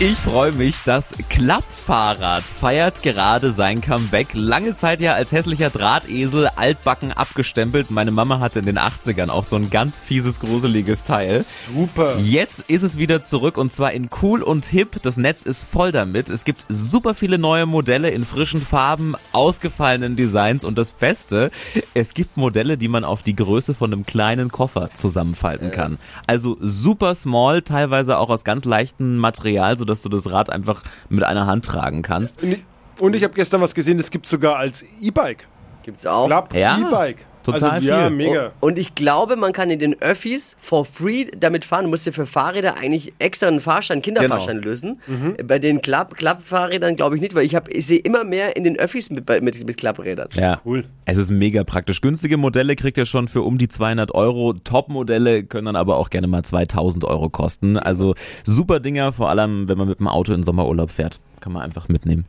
Ich freue mich, das Klappfahrrad feiert gerade sein Comeback. Lange Zeit ja als hässlicher Drahtesel, altbacken abgestempelt. Meine Mama hatte in den 80ern auch so ein ganz fieses, gruseliges Teil. Super. Jetzt ist es wieder zurück und zwar in cool und hip. Das Netz ist voll damit. Es gibt super viele neue Modelle in frischen Farben, ausgefallenen Designs und das Beste, es gibt Modelle, die man auf die Größe von einem kleinen Koffer zusammenfalten kann. Also super small, teilweise auch aus ganz leichtem Material, sodass du das Rad einfach mit einer Hand tragen kannst. Und ich, ich habe gestern was gesehen, das gibt sogar als E-Bike. Gibt's auch. Klapp Ja, E-Bike. Total also, Ja, viel. mega. Und ich glaube, man kann in den Öffis for free damit fahren. Du musst dir für Fahrräder eigentlich extra einen Fahrschein, Kinderfahrschein Genau. lösen. Mhm. Bei den Klapp Klappfahrrädern glaube ich nicht, weil ich, hab- ich sehe immer mehr in den Öffis mit, mit, mit Klapprädern. Ja, Cool. Es ist mega praktisch. Günstige Modelle kriegt ihr schon für um die 200 Euro. Top-Modelle können dann aber auch gerne mal 2000 Euro kosten. Also super Dinger, vor allem wenn man mit dem Auto in Sommerurlaub fährt. Kann man einfach mitnehmen.